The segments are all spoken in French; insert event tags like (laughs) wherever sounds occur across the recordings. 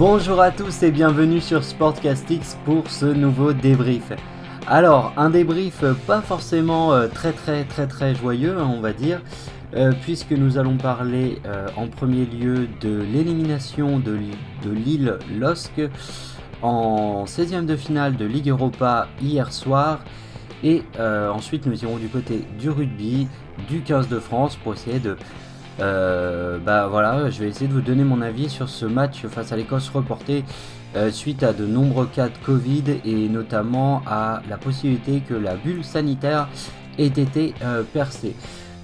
Bonjour à tous et bienvenue sur Sportcastix pour ce nouveau débrief. Alors, un débrief pas forcément euh, très très très très joyeux, hein, on va dire, euh, puisque nous allons parler euh, en premier lieu de l'élimination de, de Lille en 16e de finale de Ligue Europa hier soir. Et ensuite, nous irons du côté du rugby, du 15 de France pour essayer de euh, bah voilà, je vais essayer de vous donner mon avis sur ce match face à l'Écosse reporté euh, suite à de nombreux cas de Covid et notamment à la possibilité que la bulle sanitaire ait été euh, percée.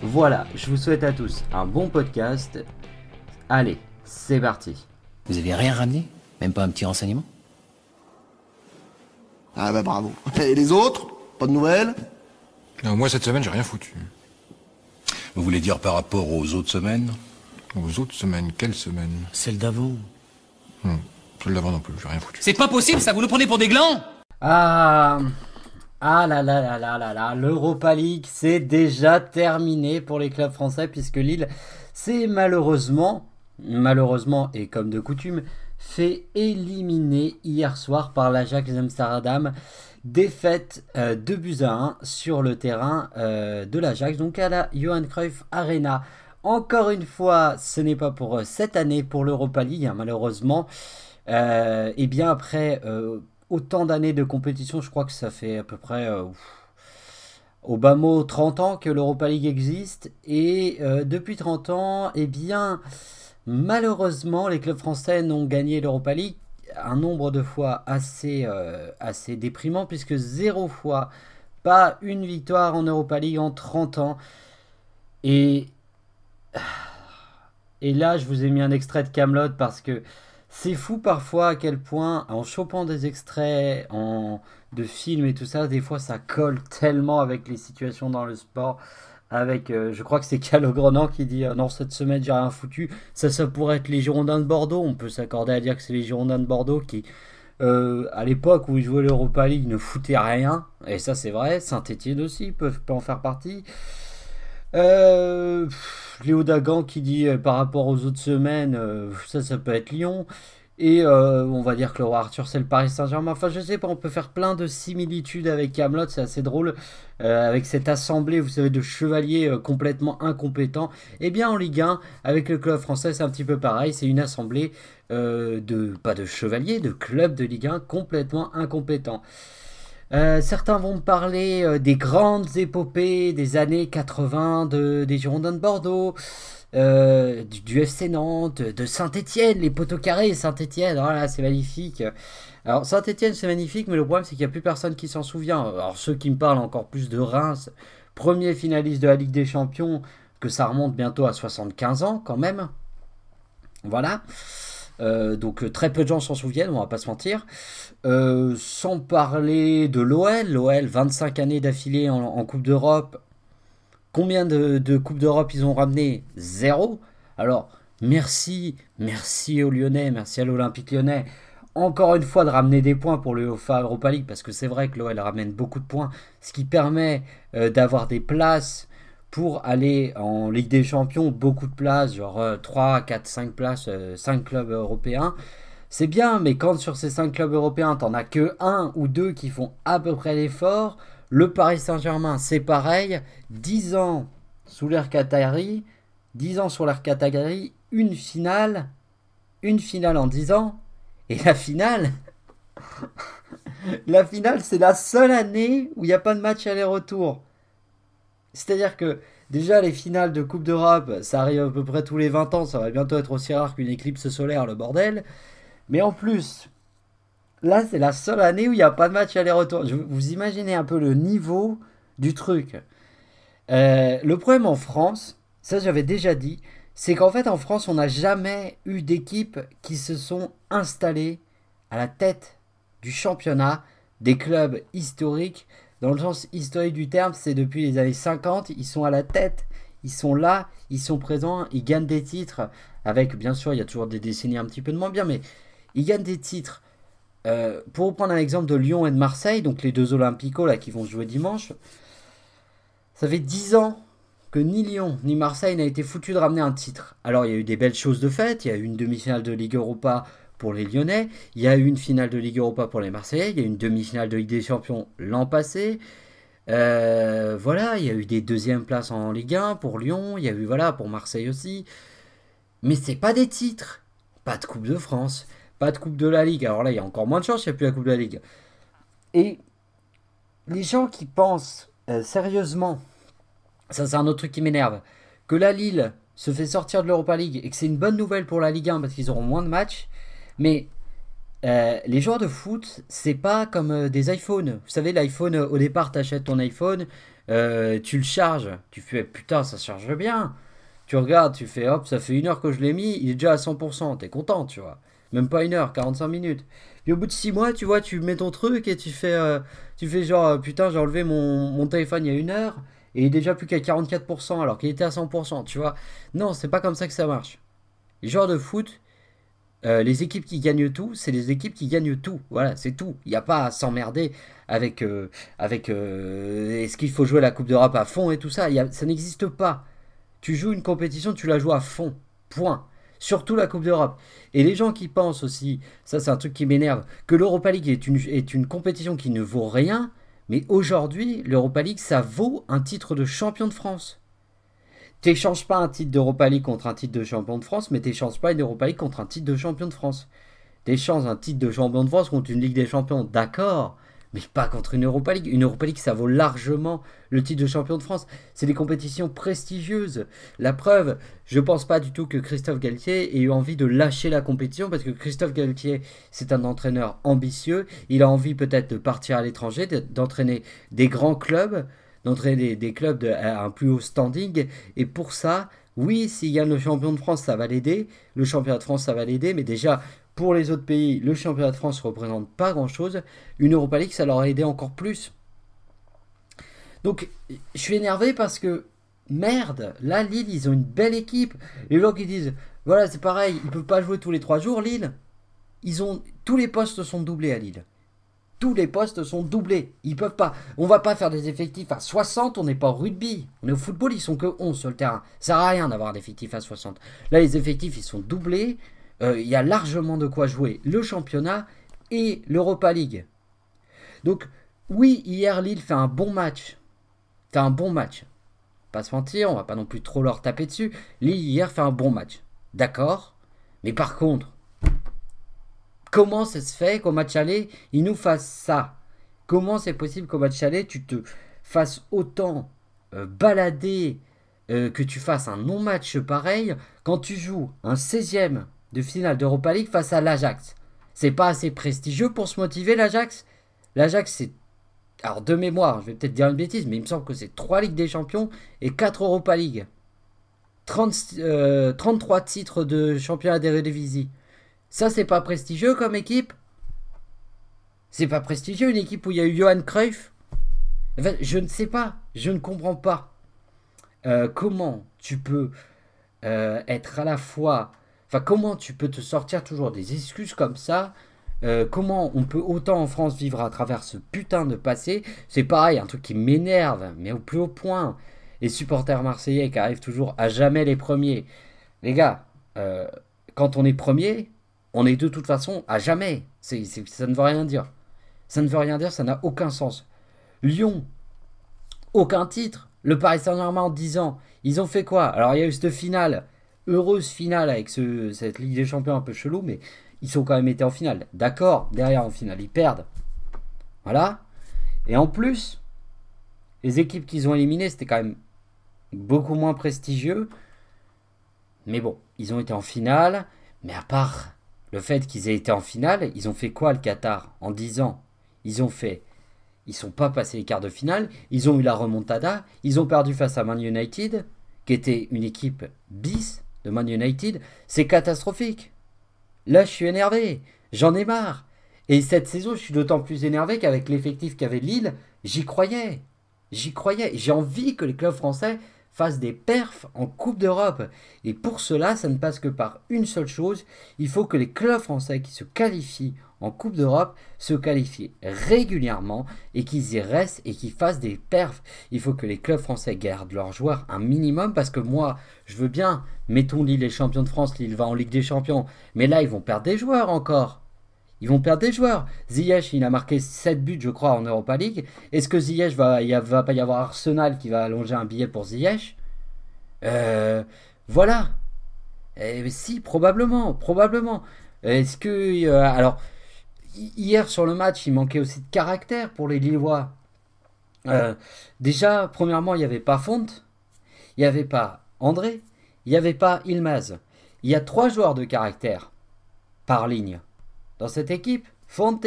Voilà, je vous souhaite à tous un bon podcast. Allez, c'est parti. Vous avez rien ramené? Même pas un petit renseignement? Ah bah bravo. (laughs) Et les autres? Pas de nouvelles? Moi cette semaine j'ai rien foutu. Vous voulez dire par rapport aux autres semaines Aux autres semaines Quelle semaine Celle d'avant. Hmm. Celle d'avant non plus, j'ai rien foutu. C'est pas possible, ça vous nous prenez pour des glands Ah ah là là là là là là, l'Europa League c'est déjà terminé pour les clubs français puisque Lille s'est malheureusement, malheureusement et comme de coutume, fait éliminer hier soir par l'Ajax Amsterdam Défaite 2 euh, buts à 1 sur le terrain euh, de l'Ajax, donc à la Johan Cruyff Arena. Encore une fois, ce n'est pas pour euh, cette année pour l'Europa League, hein, malheureusement. et bien après autant d'années de compétition, je crois que ça fait à peu près au bas mot 30 ans que l'Europa League existe. Et depuis 30 ans, eh bien malheureusement, les clubs français n'ont gagné l'Europa League un nombre de fois assez, euh, assez déprimant, puisque zéro fois, pas une victoire en Europa League en 30 ans. Et, et là, je vous ai mis un extrait de Camelot parce que c'est fou parfois à quel point, en chopant des extraits en, de films et tout ça, des fois ça colle tellement avec les situations dans le sport avec, euh, je crois que c'est (laughs) Calogrenant qui dit euh, non cette semaine j'ai rien foutu. Ça, ça pourrait être les Girondins de Bordeaux. On peut s'accorder à dire que c'est les Girondins de Bordeaux qui, euh, à l'époque où ils jouaient l'Europa League, ne foutaient rien. Et ça c'est vrai. Saint-Etienne aussi peuvent en faire partie. Léo Dagan qui dit par rapport aux autres semaines, ça ça peut être Lyon. Et euh, on va dire que le roi Arthur c'est le Paris Saint-Germain. Enfin, je sais pas, on peut faire plein de similitudes avec Camelot, c'est assez drôle. Euh, avec cette assemblée, vous savez, de chevaliers euh, complètement incompétents. Eh bien en Ligue 1, avec le club français, c'est un petit peu pareil. C'est une assemblée de, pas de chevaliers, de clubs de Ligue 1 complètement incompétents. certains vont me parler des grandes épopées des années 80 de, des Girondins de Bordeaux. Euh, du, FC Nantes, de Saint-Etienne, les poteaux carrés, Saint-Etienne, voilà, oh c'est magnifique. Alors Saint-Etienne c'est magnifique, mais le problème c'est qu'il n'y a plus personne qui s'en souvient. Alors ceux qui me parlent encore plus de Reims, premier finaliste de la Ligue des Champions, que ça remonte bientôt à 75 ans quand même. Voilà. Euh, donc euh, très peu de gens s'en souviennent, on va pas se mentir. sans parler de l'OL, l'OL 25 années d'affilée en Coupe d'Europe, Combien de, Coupes d'Europe ils ont ramené Zéro. Alors, merci, merci aux Lyonnais, merci à l'Olympique lyonnais. Encore une fois, de ramener des points pour le UEFA Europa League, parce que c'est vrai que l'OL ramène beaucoup de points, ce qui permet euh, d'avoir des places pour aller en Ligue des Champions, beaucoup de places, genre 3, 4, 5 places, 5 euh, clubs européens. C'est bien, mais quand sur ces 5 clubs européens, t'en as que un ou deux qui font à peu près l'effort, le Paris Saint-Germain, c'est pareil. 10 ans sous l'air Qatari, 10 ans sur l'air Qatari, une finale, une finale en 10 ans. Et la finale, (laughs) la finale, c'est la seule année où il n'y a pas de match aller-retour. C'est-à-dire que déjà les finales de Coupe d'Europe, ça arrive à peu près tous les 20 ans, ça va bientôt être aussi rare qu'une éclipse solaire, le bordel. Mais en plus, Là, c'est la seule année où il n'y a pas de match aller-retour. Vous imaginez un peu le niveau du truc. Euh, le problème en France, ça j'avais déjà dit, c'est qu'en fait en France, on n'a jamais eu d'équipes qui se sont installées à la tête du championnat des clubs historiques. Dans le sens historique du terme, c'est depuis les années 50, ils sont à la tête, ils sont là, ils sont présents, ils gagnent des titres. Avec, bien sûr, il y a toujours des décennies un petit peu de moins bien, mais ils gagnent des titres euh, pour prendre un exemple de Lyon et de Marseille, donc les deux Olympicos là qui vont jouer dimanche, ça fait 10 ans que ni Lyon ni Marseille n'a été foutu de ramener un titre. Alors il y a eu des belles choses de fait, il y a eu une demi-finale de Ligue Europa pour les Lyonnais. Il y a eu une finale de Ligue Europa pour les Marseillais. Il y a eu une demi-finale de Ligue des Champions l'an passé. Euh, voilà, il y a eu des deuxièmes places en Ligue 1 pour Lyon. Il y a eu voilà pour Marseille aussi. Mais c'est pas des titres. Pas de Coupe de France. Pas de Coupe de la Ligue. Alors là, il y a encore moins de chance, il n'y a plus la Coupe de la Ligue. Et les gens qui pensent euh, sérieusement, ça c'est un autre truc qui m'énerve, que la Lille se fait sortir de l'Europa League et que c'est une bonne nouvelle pour la Ligue 1 parce qu'ils auront moins de matchs, mais euh, les joueurs de foot, c'est pas comme euh, des iPhones. Vous savez, l'iPhone, au départ, t'achètes ton iPhone, tu le charges, tu fais putain, ça charge bien. Tu regardes, tu fais hop, ça fait une heure que je l'ai mis, il est déjà à 100%, t'es content, tu vois. Même pas une heure, 45 minutes. Puis au bout de 6 mois, tu vois, tu mets ton truc et tu fais, euh, tu fais genre, euh, putain, j'ai enlevé mon, téléphone il y a une heure et il est déjà plus qu'à 44% alors qu'il était à 100%, tu vois. Non, c'est pas comme ça que ça marche. Les joueurs de foot, euh, les équipes qui gagnent tout, c'est les équipes qui gagnent tout. Voilà, c'est tout. Il n'y a pas à s'emmerder avec, avec est-ce qu'il faut jouer la Coupe d'Europe à fond et tout ça. Ça n'existe pas. Tu joues une compétition, tu la joues à fond. Point. Surtout la Coupe d'Europe. Et les gens qui pensent aussi, ça c'est un truc qui m'énerve, que l'Europa League est une, est une compétition qui ne vaut rien, mais aujourd'hui, l'Europa League, ça vaut un titre de champion de France. T'échanges pas un titre d'Europa League contre un titre de champion de France, mais t'échanges pas une Europa League contre un titre de champion de France. T'échanges un titre de champion de France contre une Ligue des Champions, d'accord, mais pas contre une Europa League. Une Europa League, ça vaut largement le titre de champion de France. C'est des compétitions prestigieuses. La preuve, je pense pas du tout que Christophe Galtier ait eu envie de lâcher la compétition parce que Christophe Galtier, c'est un entraîneur ambitieux. Il a envie peut-être de partir à l'étranger, d'entraîner des grands clubs, d'entraîner des, clubs à un plus haut standing. Et pour ça, oui, s'il gagne le champion de France, ça va l'aider. Le championnat de France, ça va l'aider. Mais déjà, pour les autres pays, le championnat de France ne représente pas grand-chose. Une Europa League, ça leur a aidé encore plus. Donc, je suis énervé parce que, merde, là, Lille, ils ont une belle équipe. Les gens qui disent, voilà, c'est pareil, ils ne peuvent pas jouer tous les trois jours, Lille. Ils ont, tous les postes sont doublés à Lille. Tous les postes sont doublés. Ils peuvent pas. On va pas faire des effectifs à 60, on n'est pas au rugby. On est au football, ils sont que 11 sur le terrain. Ça sert à rien d'avoir d'effectifs à 60. Là, les effectifs, ils sont doublés. Euh, il y a largement de quoi jouer le championnat et l'Europa League. Donc, oui, hier, Lille fait un bon match. Fait un bon match. Pas se mentir, on va pas non plus trop leur taper dessus. Lille, hier, fait un bon match. D'accord Mais par contre, comment ça se fait qu'au match aller, ils nous fassent ça? Comment c'est possible qu'au match aller, tu te fasses autant euh, balader, euh, que tu fasses un non-match pareil, quand tu joues un 16e de finale d'Europa League face à l'Ajax. C'est pas assez prestigieux pour se motiver l'Ajax? L'Ajax c'est alors de mémoire, je vais peut-être dire une bêtise, mais il me semble que c'est 3 Ligues des Champions et 4 Europa League. 33 euh, titres de championnat d'Eredivisie. Ça c'est pas prestigieux comme équipe? C'est pas prestigieux une équipe où il y a eu Johan Cruyff? Je ne sais pas, je ne comprends pas. Euh, comment tu peux euh, être à la fois Enfin, comment tu peux te sortir toujours des excuses comme ça euh, comment on peut autant en France vivre à travers ce putain de passé? C'est pareil, un truc qui m'énerve, mais au plus haut point. Les supporters marseillais qui arrivent toujours à jamais les premiers. Les gars, euh, quand on est premier, on est de toute façon à jamais. ça ne veut rien dire. Ça ne veut rien dire, ça n'a aucun sens. Lyon, aucun titre. Le Paris Saint-Germain en 10 ans, ils ont fait quoi? Alors il y a eu cette finale heureuse finale avec ce, cette Ligue des Champions un peu chelou, mais ils sont quand même été en finale. D'accord, derrière en finale, ils perdent. Voilà. Et en plus, les équipes qu'ils ont éliminées, c'était quand même beaucoup moins prestigieux. Mais bon, ils ont été en finale. Mais à part le fait qu'ils aient été en finale, ils ont fait quoi le Qatar en 10 ans? Ils ont fait. Ils sont pas passés les quarts de finale. Ils ont eu la remontada. Ils ont perdu face à Man United, qui était une équipe bis de Man United, c'est catastrophique. Là, je suis énervé. J'en ai marre. Et cette saison, je suis d'autant plus énervé qu'avec l'effectif qu'avait Lille, j'y croyais. J'y croyais. J'ai envie que les clubs français fassent des perfs en Coupe d'Europe. Et pour cela, ça ne passe que par une seule chose. Il faut que les clubs français qui se qualifient en Coupe d'Europe se qualifier régulièrement et qu'ils y restent et qu'ils fassent des perfs. Il faut que les clubs français gardent leurs joueurs un minimum parce que moi, je veux bien, mettons Lille les champions de France, Lille va en Ligue des Champions, mais là, ils vont perdre des joueurs encore. Ils vont perdre des joueurs. Ziyech, il a marqué 7 buts, je crois, en Europa League. Est-ce que Ziyech va, il va pas y avoir Arsenal qui va allonger un billet pour Ziyech? Euh, Voilà. Eh, si, probablement, probablement. Est-ce que, euh, alors, hier sur le match, il manquait aussi de caractère pour les Lillois. Euh, déjà, premièrement, il n'y avait pas Fonte, il n'y avait pas André, il n'y avait pas Ilmaz. Il y a trois joueurs de caractère par ligne dans cette équipe. Fonte,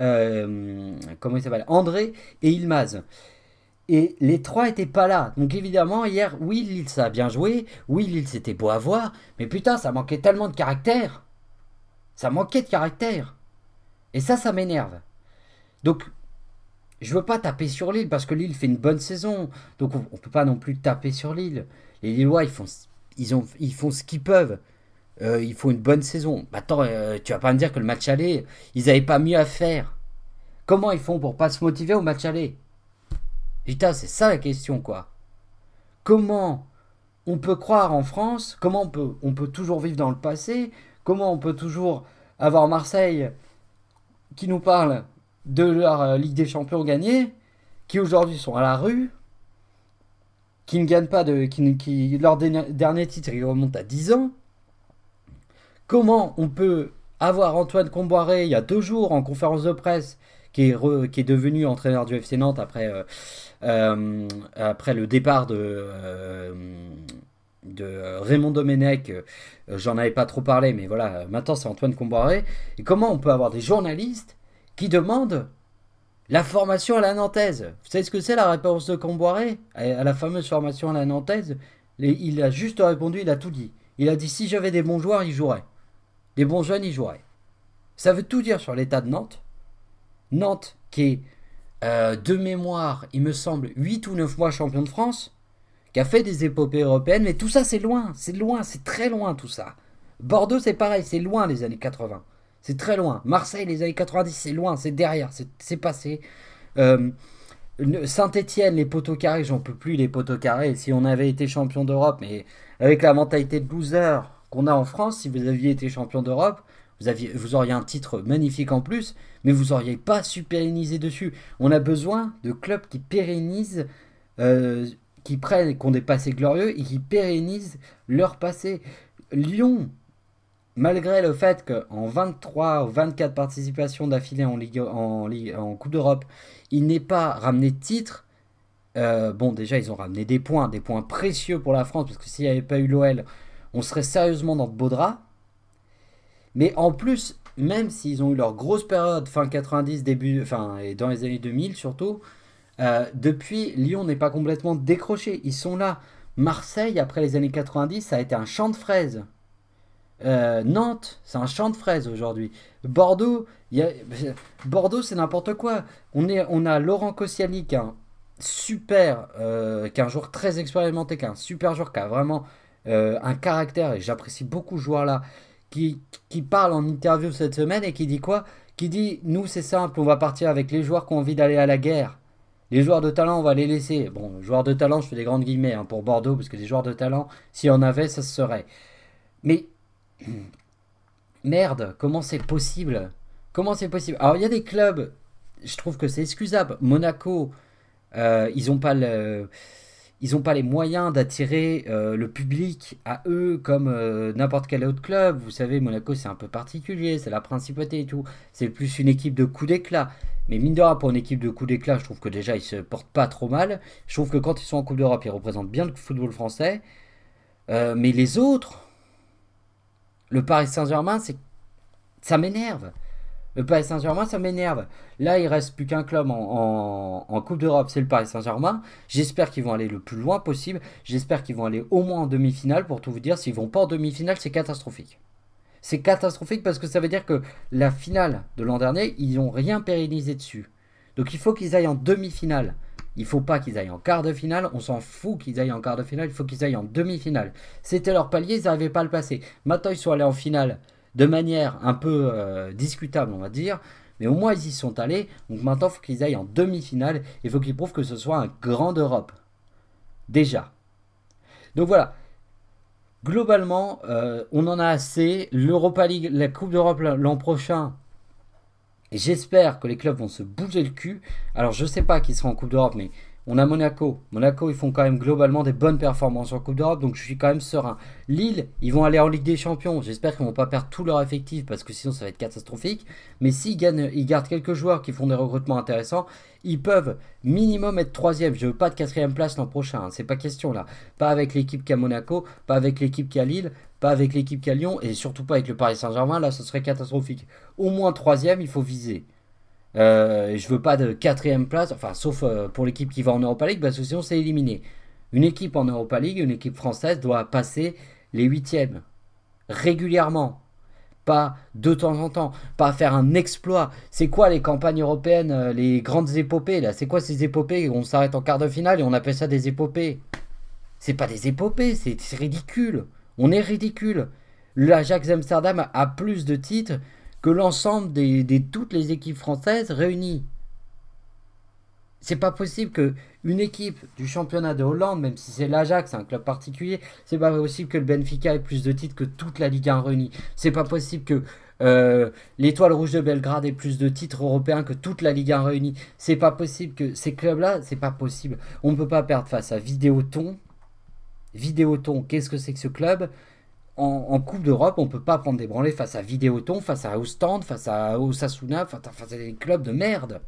euh, comment il s'appelle André et Ilmaz. Et les trois étaient pas là. Donc évidemment, hier, oui, Lille, ça a bien joué. Oui, Lille, c'était beau à voir. Mais putain, ça manquait tellement de caractère. Ça manquait de caractère. Et ça, ça m'énerve. Donc, je veux pas taper sur Lille parce que Lille fait une bonne saison. Donc, on, ne peut pas non plus taper sur Lille. Les Lillois, ils font, ils ont, ils font ce qu'ils peuvent. Euh, il faut une bonne saison. Bah, attends, euh, tu vas pas me dire que le match aller, ils avaient pas mieux à faire. Comment ils font pour pas se motiver au match aller? Putain, c'est ça la question, quoi. Comment on peut croire en France? Comment on peut, on peut toujours vivre dans le passé? Comment on peut toujours avoir Marseille qui nous parle de leur euh, Ligue des Champions gagnée, qui aujourd'hui sont à la rue, qui ne gagnent pas de. qui, leur dernier titre ils remontent à 10 ans. Comment on peut avoir Antoine Comboiré il y a deux jours en conférence de presse, qui est, qui est devenu entraîneur du FC Nantes après, euh, euh, après le départ de, de Raymond Domenech, j'en avais pas trop parlé, mais voilà, maintenant c'est Antoine Comboiré. Et comment on peut avoir des journalistes qui demandent la formation à la nantaise? Vous savez ce que c'est la réponse de Comboiré? À la fameuse formation à la nantaise Il a juste répondu, il a tout dit. Il a dit si j'avais des bons joueurs, ils joueraient. Des bons jeunes, ils joueraient. Ça veut tout dire sur l'état de Nantes. Nantes, qui est euh, de mémoire, il me semble, 8 ou 9 mois champion de France, qui a fait des épopées européennes, mais tout ça c'est loin, c'est loin, c'est très loin tout ça. Bordeaux c'est pareil, c'est loin les années 80. C'est très loin. Marseille les années 90 c'est loin, c'est derrière, c'est passé. Euh, Saint-Etienne, les poteaux carrés, j'en peux plus les poteaux carrés. Si on avait été champion d'Europe, mais avec la mentalité de loser qu'on a en France, si vous aviez été champion d'Europe, vous, auriez un titre magnifique en plus, mais vous n'auriez pas su pérenniser dessus. On a besoin de clubs qui pérennisent euh, qui prennent, qui ont des passés glorieux et qui pérennisent leur passé. Lyon, malgré le fait qu'en 23 ou 24 participations d'affilée en, en Coupe d'Europe, il n'ait pas ramené de titre, euh, bon, déjà, ils ont ramené des points, des points précieux pour la France, parce que s'il n'y avait pas eu l'OL, on serait sérieusement dans de beaux draps. Mais en plus, même s'ils ont eu leur grosse période, fin 90, début, enfin, et dans les années 2000 surtout, euh, depuis, Lyon n'est pas complètement décroché. Ils sont là. Marseille, après les années 90, ça a été un champ de fraises. Euh, Nantes, c'est un champ de fraises aujourd'hui. Bordeaux, Bordeaux, c'est n'importe quoi. On, est, on a Laurent Koscielny, qui est un super, euh, qui est un joueur très expérimenté, qui est un super joueur, qui a vraiment un caractère, et j'apprécie beaucoup ce joueur-là, qui, qui parle en interview cette semaine et qui dit quoi? Qui dit, nous c'est simple, on va partir avec les joueurs qui ont envie d'aller à la guerre. Les joueurs de talent, on va les laisser. Bon, joueurs de talent, je fais des grandes guillemets hein, pour Bordeaux, parce que des joueurs de talent, s'il y en avait, ça se serait. Mais (clears throat) merde, comment c'est possible? Comment c'est possible? Alors, il y a des clubs, je trouve que c'est excusable. Monaco, euh, ils n'ont pas le ils n'ont pas les moyens d'attirer euh, le public à eux comme euh, n'importe quel autre club. Vous savez, Monaco, c'est un peu particulier, c'est la principauté et tout. C'est plus une équipe de coup d'éclat. Mais mine de rien, pour une équipe de coup d'éclat, je trouve que déjà, ils se portent pas trop mal. Je trouve que quand ils sont en Coupe d'Europe, ils représentent bien le football français. Euh, mais les autres, le Paris Saint-Germain, c'est ça m'énerve. Le Paris Saint-Germain, ça m'énerve. Là, il reste plus qu'un club en, Coupe d'Europe, c'est le Paris Saint-Germain. J'espère qu'ils vont aller le plus loin possible. J'espère qu'ils vont aller au moins en demi-finale. Pour tout vous dire, s'ils vont pas en demi-finale, c'est catastrophique. C'est catastrophique parce que ça veut dire que la finale de l'an dernier, ils n'ont rien pérennisé dessus. Donc il faut qu'ils aillent en demi-finale. Il faut pas qu'ils aillent en quart de finale. On s'en fout qu'ils aillent en quart de finale. Il faut qu'ils aillent en demi-finale. C'était leur palier, ils n'arrivaient pas à le passer. Maintenant, ils sont allés en finale de manière un peu euh, discutable, on va dire. Mais au moins, ils y sont allés. Donc maintenant, il faut qu'ils aillent en demi-finale. Il faut qu'ils prouvent que ce soit un grand d'Europe. Déjà. Donc voilà. Globalement, euh, on en a assez. L'Europa League, la Coupe d'Europe l'an prochain. J'espère que les clubs vont se bouger le cul. Alors, je sais pas qui sera en Coupe d'Europe, mais on a Monaco. Monaco, ils font quand même globalement des bonnes performances en Coupe d'Europe, donc je suis quand même serein. Lille, ils vont aller en Ligue des Champions. J'espère qu'ils vont pas perdre tout leur effectif parce que sinon ça va être catastrophique. Mais s'ils ils gardent quelques joueurs qui font des recrutements intéressants, ils peuvent minimum être troisième. Je veux pas de quatrième place l'an prochain. Hein. C'est pas question là. Pas avec l'équipe qui a Monaco, pas avec l'équipe qui a Lille, pas avec l'équipe qui a Lyon et surtout pas avec le Paris Saint-Germain. Là, ce serait catastrophique. Au moins troisième, il faut viser. Euh, je veux pas de quatrième place, enfin sauf euh, pour l'équipe qui va en Europa League, parce que sinon c'est éliminé. Une équipe en Europa League, une équipe française doit passer les huitièmes régulièrement, pas de temps en temps, pas faire un exploit. C'est quoi les campagnes européennes, euh, les grandes épopées là? C'est quoi ces épopées? On s'arrête en quart de finale et on appelle ça des épopées. C'est pas des épopées, c'est ridicule. On est ridicule. L'Ajax Amsterdam a plus de titres que l'ensemble des, toutes les équipes françaises réunies. C'est pas possible que une équipe du championnat de Hollande, même si c'est l'Ajax, un club particulier, c'est pas possible que le Benfica ait plus de titres que toute la Ligue 1 réunie. C'est pas possible que euh, l'Étoile Rouge de Belgrade ait plus de titres européens que toute la Ligue 1 réunie. C'est pas possible que ces clubs-là, c'est pas possible. On ne peut pas perdre face à Vidéoton. Vidéoton, qu'est-ce que c'est que ce club? En, Coupe d'Europe, on peut pas prendre des branlées face à Vidéoton, face à Ostend, face à Osasuna, face à, des clubs de merde.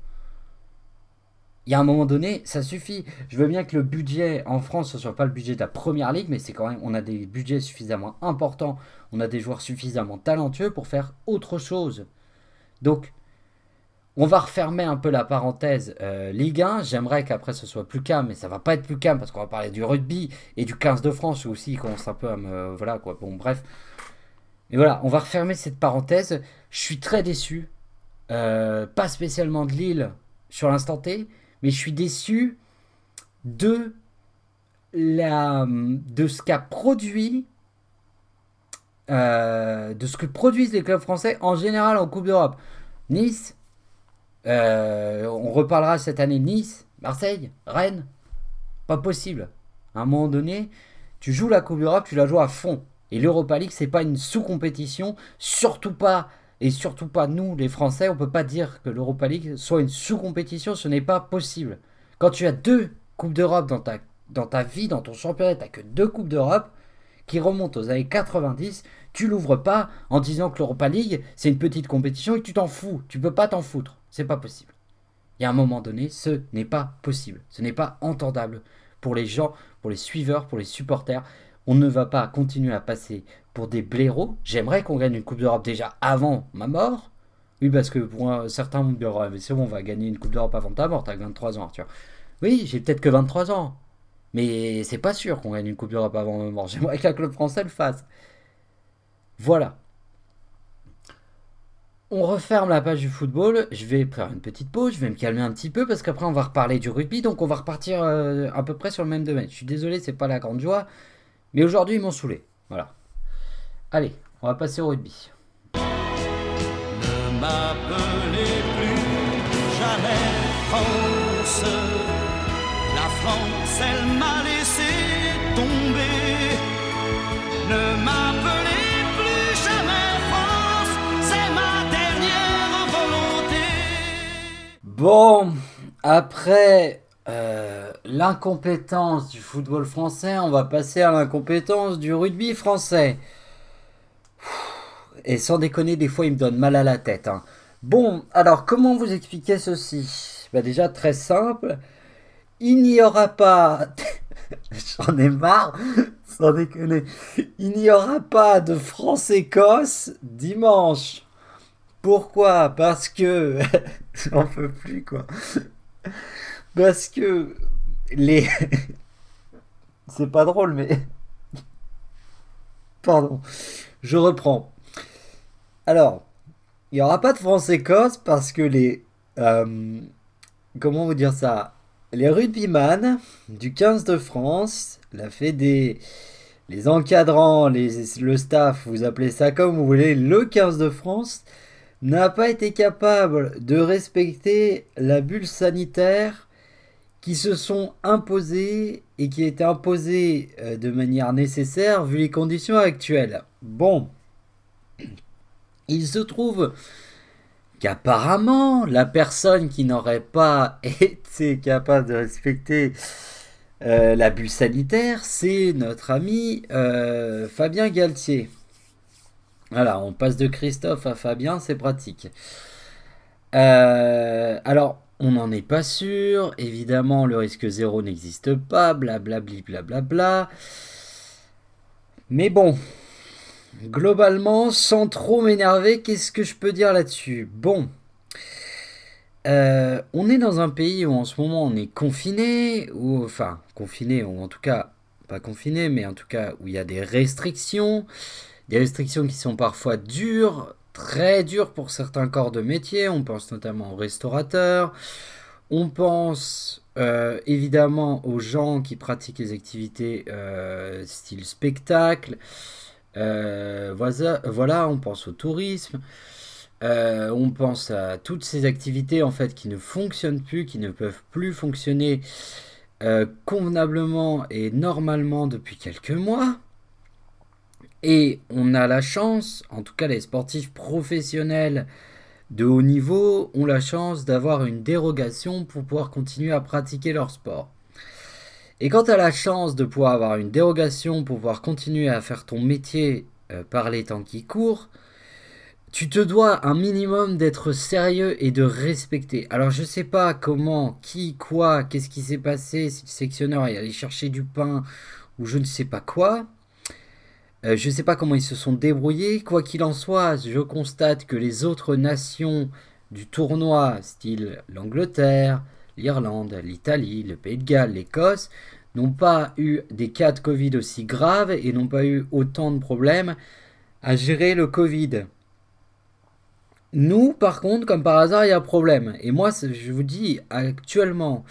Il y a un moment donné, ça suffit. Je veux bien que le budget en France ne soit pas le budget de la première ligue, mais c'est quand même, on a des budgets suffisamment importants, on a des joueurs suffisamment talentueux pour faire autre chose. Donc, on va refermer un peu la parenthèse euh, Ligue 1. J'aimerais qu'après ce soit plus calme, mais ça va pas être plus calme parce qu'on va parler du rugby et du 15 de France aussi. Il commence un peu à me. Voilà quoi. Bon, bref. Et voilà, on va refermer cette parenthèse. Je suis très déçu. Euh, pas spécialement de Lille sur l'instant T, mais je suis déçu de ce qu'a produit. Euh, de ce que produisent les clubs français en général en Coupe d'Europe. Nice, euh, on reparlera cette année Nice, Marseille, Rennes. Pas possible. À un moment donné, tu joues la Coupe d'Europe, tu la joues à fond. Et l'Europa League, c'est pas une sous-compétition, surtout pas, et surtout pas nous, les Français, on peut pas dire que l'Europa League soit une sous-compétition, ce n'est pas possible. Quand tu as deux Coupes d'Europe dans ta, dans ta vie, dans ton championnat, tu que deux Coupes d'Europe qui remontent aux années 90, tu l'ouvres pas en disant que l'Europa League, c'est une petite compétition et tu t'en fous. Tu peux pas t'en foutre. C'est pas possible. Il y a un moment donné, ce n'est pas possible. Ce n'est pas entendable pour les gens, pour les suiveurs, pour les supporters. On ne va pas continuer à passer pour des blaireaux. J'aimerais qu'on gagne une Coupe d'Europe déjà avant ma mort. Oui, parce que pour certains me diront, c'est bon, on va gagner une Coupe d'Europe avant ta mort, t'as 23 ans, Arthur. Oui, j'ai peut-être que 23 ans. Mais c'est pas sûr qu'on gagne une Coupe d'Europe avant ma mort. (laughs) J'aimerais que la club français le fasse. Voilà. On referme la page du football. Je vais faire une petite pause, je vais me calmer un petit peu parce qu'après on va reparler du rugby, donc on va repartir euh, à peu près sur le même domaine. Je suis désolé, c'est pas la grande joie, mais aujourd'hui ils m'ont saoulé. Voilà. Allez, on va passer au rugby. Ne m'appelez plus France. La France, elle m'a laissé tomber. Bon, après euh, l'incompétence du football français, on va passer à l'incompétence du rugby français. Et sans déconner, des fois, il me donne mal à la tête. Hein. Bon, alors, comment vous expliquer ceci? Bah Déjà, très simple. Il n'y aura pas... (laughs) J'en ai marre, sans déconner. Il n'y aura pas de France-Écosse dimanche. Pourquoi? Parce que (laughs) (laughs) j'en peux plus quoi. Parce que les (laughs) c'est pas drôle mais (laughs) pardon. Je reprends. Alors, il n'y aura pas de France-Écosse parce que les euh, comment vous dire ça? Les rugbyman du 15 de France, la Fédé les encadrants, le staff, vous appelez ça comme vous voulez, le 15 de France n'a pas été capable de respecter la bulle sanitaire qui se sont imposées et qui étaient imposées euh, de manière nécessaire vu les conditions actuelles. Bon, il se trouve qu'apparemment la personne qui n'aurait pas (laughs) été capable de respecter euh, la bulle sanitaire, c'est notre ami euh, Fabien Galtier. Voilà, on passe de Christophe à Fabien, c'est pratique. Euh, alors, on n'en est pas sûr. Évidemment, le risque zéro n'existe pas. Blablabli, blablabla. Mais bon, globalement, sans trop m'énerver, qu'est-ce que je peux dire là-dessus? Bon. Euh, on est dans un pays où en ce moment on est confiné, ou enfin confiné, ou en tout cas pas confiné, mais en tout cas où il y a des restrictions. Des restrictions qui sont parfois dures, très dures pour certains corps de métier. On pense notamment aux restaurateurs. On pense euh, évidemment aux gens qui pratiquent les activités euh, style spectacle. Euh, voilà, voilà, on pense au tourisme. on pense à toutes ces activités en fait qui ne fonctionnent plus, qui ne peuvent plus fonctionner convenablement et normalement depuis quelques mois. Et on a la chance, en tout cas les sportifs professionnels de haut niveau ont la chance d'avoir une dérogation pour pouvoir continuer à pratiquer leur sport. Et quand tu as la chance de pouvoir avoir une dérogation pour pouvoir continuer à faire ton métier euh, par les temps qui courent, tu te dois un minimum d'être sérieux et de respecter. Alors je sais pas comment, qui, quoi, qu'est-ce qui s'est passé, si le sectionneur est allé chercher du pain ou je ne sais pas quoi. Euh, je ne sais pas comment ils se sont débrouillés. Quoi qu'il en soit, je constate que les autres nations du tournoi, style l'Angleterre, l'Irlande, l'Italie, le Pays de Galles, l'Écosse, n'ont pas eu des cas de Covid aussi graves et n'ont pas eu autant de problèmes à gérer le Covid. Nous, par contre, comme par hasard, il y a un problème. Et moi, je vous dis, actuellement,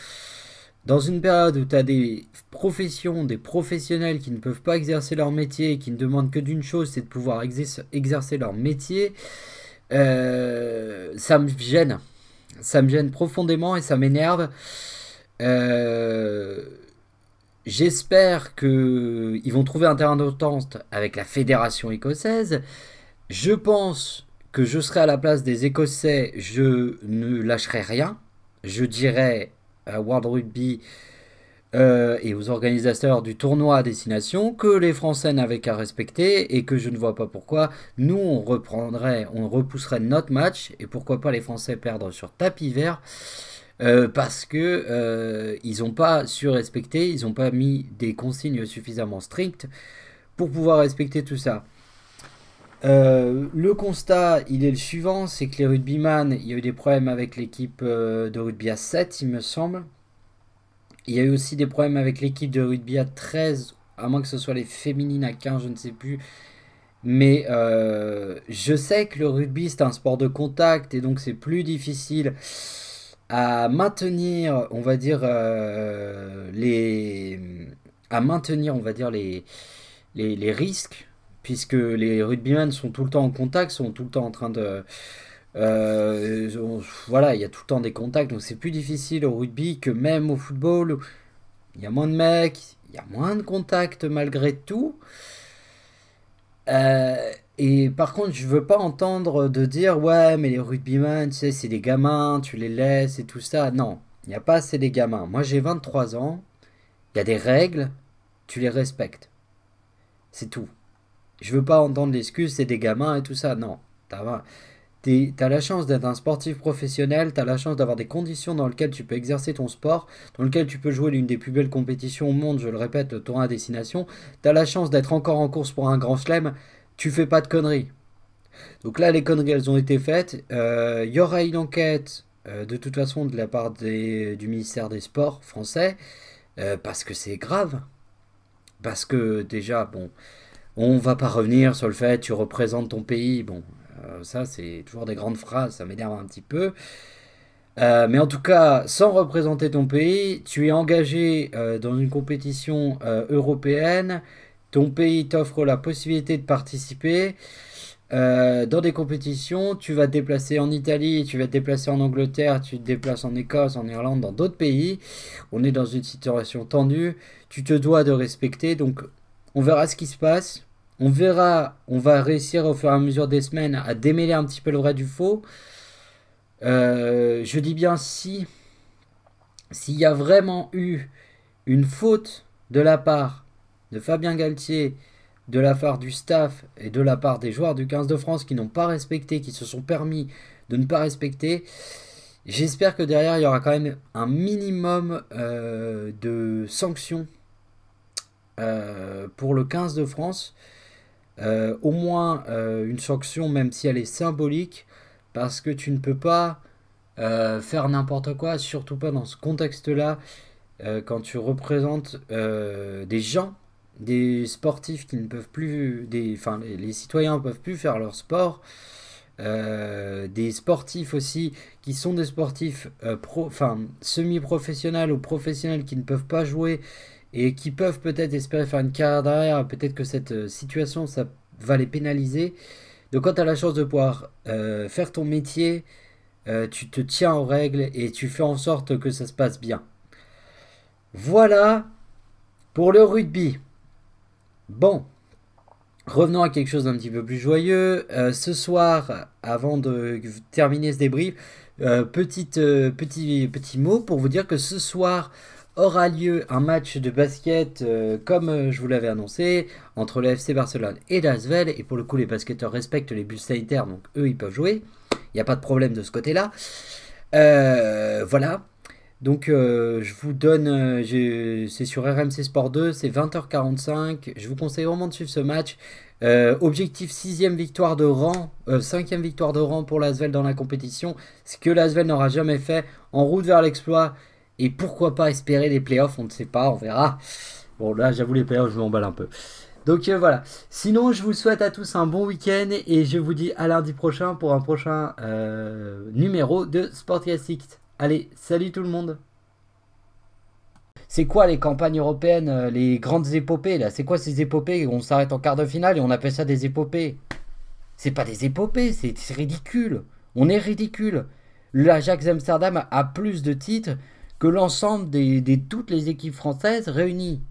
dans une période où tu as des professions, des professionnels qui ne peuvent pas exercer leur métier, qui ne demandent que d'une chose, c'est de pouvoir exercer leur métier, euh, ça me gêne. Ça me gêne profondément et ça m'énerve. Euh, j'espère qu'ils vont trouver un terrain d'entente avec la fédération écossaise. Je pense que je serai à la place des Écossais, je ne lâcherai rien. Je dirais World Rugby euh, et aux organisateurs du tournoi à destination que les Français n'avaient qu'à respecter et que je ne vois pas pourquoi nous on reprendrait, on repousserait notre match et pourquoi pas les Français perdre sur tapis vert euh, parce que euh, ils n'ont pas su respecter, ils n'ont pas mis des consignes suffisamment strictes pour pouvoir respecter tout ça. Le constat, il est le suivant, c'est que les rugbyman, il y a eu des problèmes avec l'équipe de rugby à 7, il me semble. Il y a eu aussi des problèmes avec l'équipe de rugby à 13, à moins que ce soit les féminines à 15, je ne sais plus. Mais euh, je sais que le rugby c'est un sport de contact et donc c'est plus difficile à maintenir, on va dire, euh, les, à maintenir, on va dire, les, les risques, puisque les rugbymen sont tout le temps en contact, sont tout le temps en train de, euh, voilà, il y a tout le temps des contacts, donc c'est plus difficile au rugby que même au football. Il y a moins de mecs, il y a moins de contacts malgré tout. Euh, et par contre, je veux pas entendre de dire ouais, mais les rugbymen, tu sais, c'est des gamins, tu les laisses et tout ça. Non, il n'y a pas assez des gamins. Moi, j'ai 23 ans, il y a des règles, tu les respectes. C'est tout. Je veux pas entendre l'excuse, c'est des gamins et tout ça. Non, tu as la chance d'être un sportif professionnel, tu as la chance d'avoir des conditions dans lesquelles tu peux exercer ton sport, dans lesquelles tu peux jouer l'une des plus belles compétitions au monde, je le répète, le tournoi à destination. Tu as la chance d'être encore en course pour un grand chelem, tu fais pas de conneries. Donc là, les conneries, elles ont été faites. Il euh, y aura une enquête, euh, de toute façon, de la part du ministère des Sports français, euh, parce que c'est grave. Parce que déjà, bon, on va pas revenir sur le fait tu représentes ton pays. Bon, euh, ça, c'est toujours des grandes phrases, ça m'énerve un petit peu. Euh, mais en tout cas, sans représenter ton pays, tu es engagé euh, dans une compétition européenne, ton pays t'offre la possibilité de participer dans des compétitions. Tu vas te déplacer en Italie, tu vas te déplacer en Angleterre, tu te déplaces en Écosse, en Irlande, dans d'autres pays. On est dans une situation tendue. Tu te dois de respecter. Donc, on verra ce qui se passe. On verra, on va réussir au fur et à mesure des semaines à démêler un petit peu le vrai du faux. Euh, je dis bien si, s'il y a vraiment eu une faute de la part de Fabien Galtier, de la part du staff et de la part des joueurs du 15 de France qui n'ont pas respecté, qui se sont permis de ne pas respecter, j'espère que derrière il y aura quand même un minimum euh, de sanctions euh, pour le 15 de France. Euh, au moins une sanction, même si elle est symbolique, parce que tu ne peux pas faire n'importe quoi, surtout pas dans ce contexte-là, quand tu représentes des gens, des sportifs qui ne peuvent plus, des, enfin les, citoyens ne peuvent plus faire leur sport. des sportifs aussi qui sont des sportifs enfin, semi-professionnels ou professionnels qui ne peuvent pas jouer et qui peuvent peut-être espérer faire une carrière derrière, peut-être que cette euh, situation, ça va les pénaliser. Donc quand tu as la chance de pouvoir euh, faire ton métier, euh, tu te tiens aux règles et tu fais en sorte que ça se passe bien. Voilà pour le rugby. Bon, revenons à quelque chose d'un petit peu plus joyeux. ce soir, avant de terminer ce débrief, petite, petit, petit mot pour vous dire que ce soir, aura lieu un match de basket euh, comme euh, je vous l'avais annoncé entre le Barcelone et l'Asvel et pour le coup les basketteurs respectent les bulles sanitaires donc eux ils peuvent jouer. Il n'y a pas de problème de ce côté là euh, voilà. Donc je vous donne c'est sur RMC Sport 2 c'est 20h45 je vous conseille vraiment de suivre ce match. Objectif 6 victoire de rang 5 victoire de rang pour l'Asvel dans la compétition. Ce que l'Asvel n'aura jamais fait en route vers l'exploit et pourquoi pas espérer les playoffs, on ne sait pas, on verra. Bon là j'avoue les playoffs je m'emballe un peu. Donc euh, voilà. Sinon je vous souhaite à tous un bon week-end et je vous dis à lundi prochain pour un prochain euh, numéro de Sportcast. Allez, salut tout le monde c'est quoi les campagnes européennes, euh, les grandes épopées là? C'est quoi ces épopées? On s'arrête en quart de finale et on appelle ça des épopées. C'est pas des épopées, c'est ridicule. On est ridicule. L'Ajax Amsterdam a plus de titres que l'ensemble des, toutes les équipes françaises réunies.